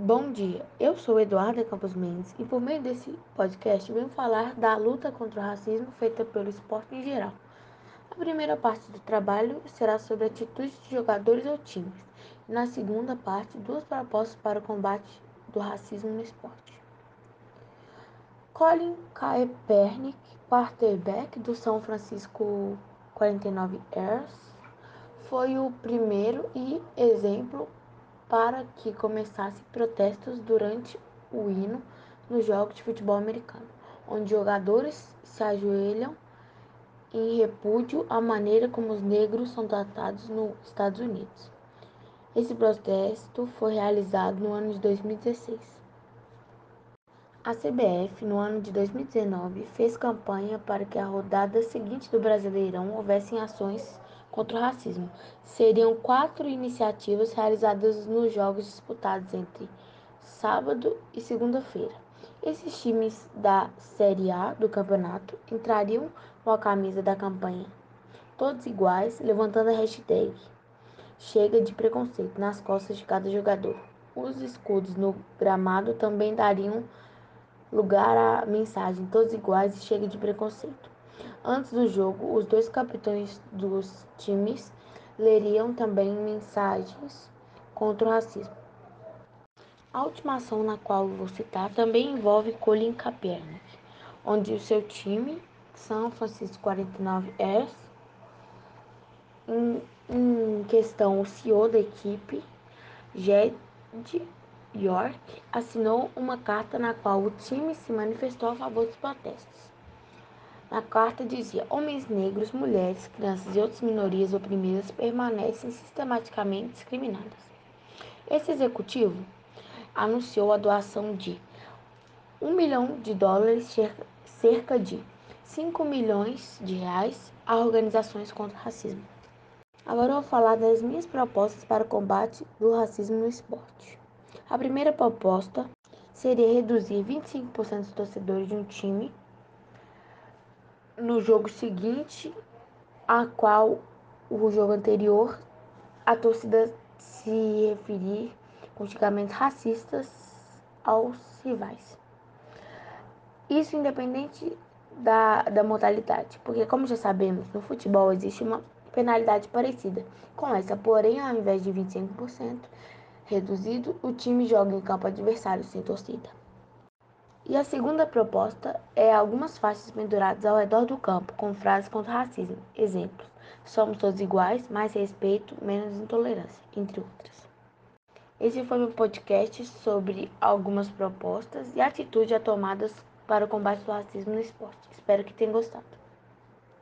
Bom dia, eu sou Eduarda Campos Mendes e por meio desse podcast venho falar da luta contra o racismo feita pelo esporte em geral. A primeira parte do trabalho será sobre atitudes de jogadores ou times, e na segunda parte, duas propostas para o combate do racismo no esporte. Colin Kaepernick, quarterback do São Francisco 49 ers foi o primeiro e exemplo para que começassem protestos durante o hino nos jogos de futebol americano, onde jogadores se ajoelham em repúdio à maneira como os negros são tratados nos Estados Unidos. Esse protesto foi realizado no ano de 2016. A CBF, no ano de 2019, fez campanha para que a rodada seguinte do Brasileirão houvessem ações contra o racismo. Seriam quatro iniciativas realizadas nos jogos disputados entre sábado e segunda-feira. Esses times da Série A do campeonato entrariam com a camisa da campanha Todos Iguais, levantando a hashtag Chega de preconceito nas costas de cada jogador. Os escudos no gramado também dariam lugar à mensagem Todos Iguais e Chega de preconceito. Antes do jogo, os dois capitães dos times leriam também mensagens contra o racismo. A última ação na qual vou citar também envolve Colin Kaepernick, onde o seu time, São Francisco 49 ers em, em questão o CEO da equipe, Jed York, assinou uma carta na qual o time se manifestou a favor dos protestos. Na carta dizia: homens negros, mulheres, crianças e outras minorias oprimidas permanecem sistematicamente discriminadas. Esse executivo anunciou a doação de um milhão de dólares, cerca de 5 milhões de reais, a organizações contra o racismo. Agora eu vou falar das minhas propostas para o combate do racismo no esporte. A primeira proposta seria reduzir 25% dos torcedores de um time no jogo seguinte, a qual o jogo anterior a torcida se referir com xingamentos racistas aos rivais. Isso independente da, da modalidade, porque como já sabemos, no futebol existe uma penalidade parecida com essa, porém ao invés de 25% reduzido, o time joga em campo adversário sem torcida. E a segunda proposta é algumas faixas penduradas ao redor do campo com frases contra o racismo. Exemplos: somos todos iguais, mais respeito, menos intolerância, entre outras. Esse foi meu podcast sobre algumas propostas e atitudes tomadas para o combate do racismo no esporte. Espero que tenham gostado.